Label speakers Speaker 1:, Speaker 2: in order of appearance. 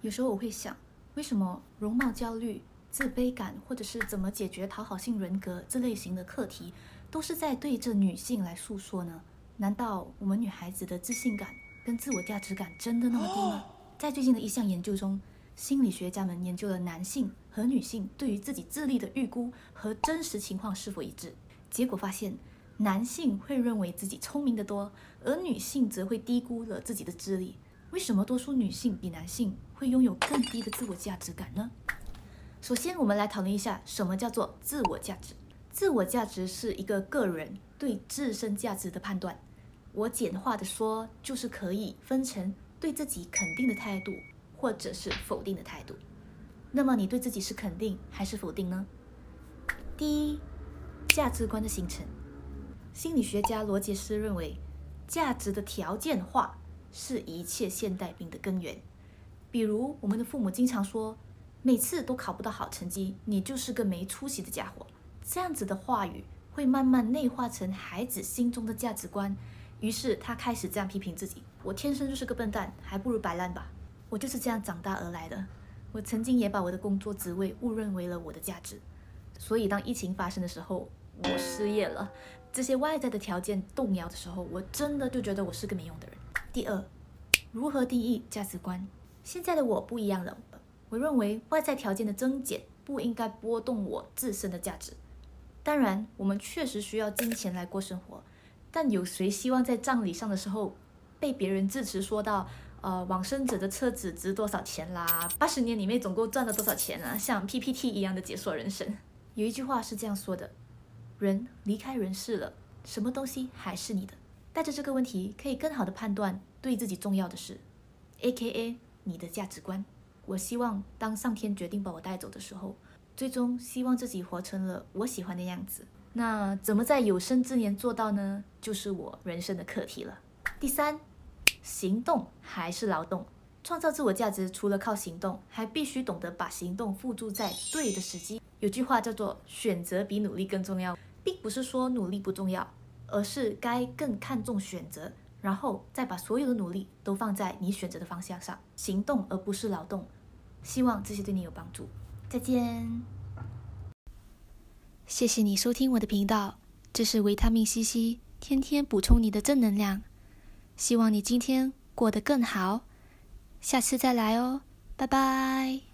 Speaker 1: 有时候我会想，为什么容貌焦虑、自卑感，或者是怎么解决讨好性人格这类型的课题，都是在对着女性来诉说呢？难道我们女孩子的自信感跟自我价值感真的那么低吗？在最近的一项研究中，心理学家们研究了男性和女性对于自己智力的预估和真实情况是否一致。结果发现，男性会认为自己聪明得多，而女性则会低估了自己的智力。为什么多数女性比男性会拥有更低的自我价值感呢？首先，我们来讨论一下什么叫做自我价值。自我价值是一个个人对自身价值的判断。我简化的说，就是可以分成对自己肯定的态度，或者是否定的态度。那么你对自己是肯定还是否定呢？第一，价值观的形成。心理学家罗杰斯认为，价值的条件化是一切现代病的根源。比如，我们的父母经常说，每次都考不到好成绩，你就是个没出息的家伙。这样子的话语会慢慢内化成孩子心中的价值观。于是他开始这样批评自己：“我天生就是个笨蛋，还不如摆烂吧。我就是这样长大而来的。我曾经也把我的工作职位误认为了我的价值。所以当疫情发生的时候，我失业了，这些外在的条件动摇的时候，我真的就觉得我是个没用的人。第二，如何定义价值观？现在的我不一样了。我认为外在条件的增减不应该波动我自身的价值。当然，我们确实需要金钱来过生活。”但有谁希望在葬礼上的时候被别人致辞说到，呃，往生者的车子值多少钱啦？八十年里面总共赚了多少钱啊？像 PPT 一样的解说人生。有一句话是这样说的：人离开人世了，什么东西还是你的？带着这个问题，可以更好的判断对自己重要的事，A.K.A 你的价值观。我希望当上天决定把我带走的时候，最终希望自己活成了我喜欢的样子。那怎么在有生之年做到呢？就是我人生的课题了。第三，行动还是劳动？创造自我价值，除了靠行动，还必须懂得把行动付诸在对的时机。有句话叫做“选择比努力更重要”，并不是说努力不重要，而是该更看重选择，然后再把所有的努力都放在你选择的方向上，行动而不是劳动。希望这些对你有帮助。再见。谢谢你收听我的频道，这是维他命 C C，天天补充你的正能量。希望你今天过得更好，下次再来哦，拜拜。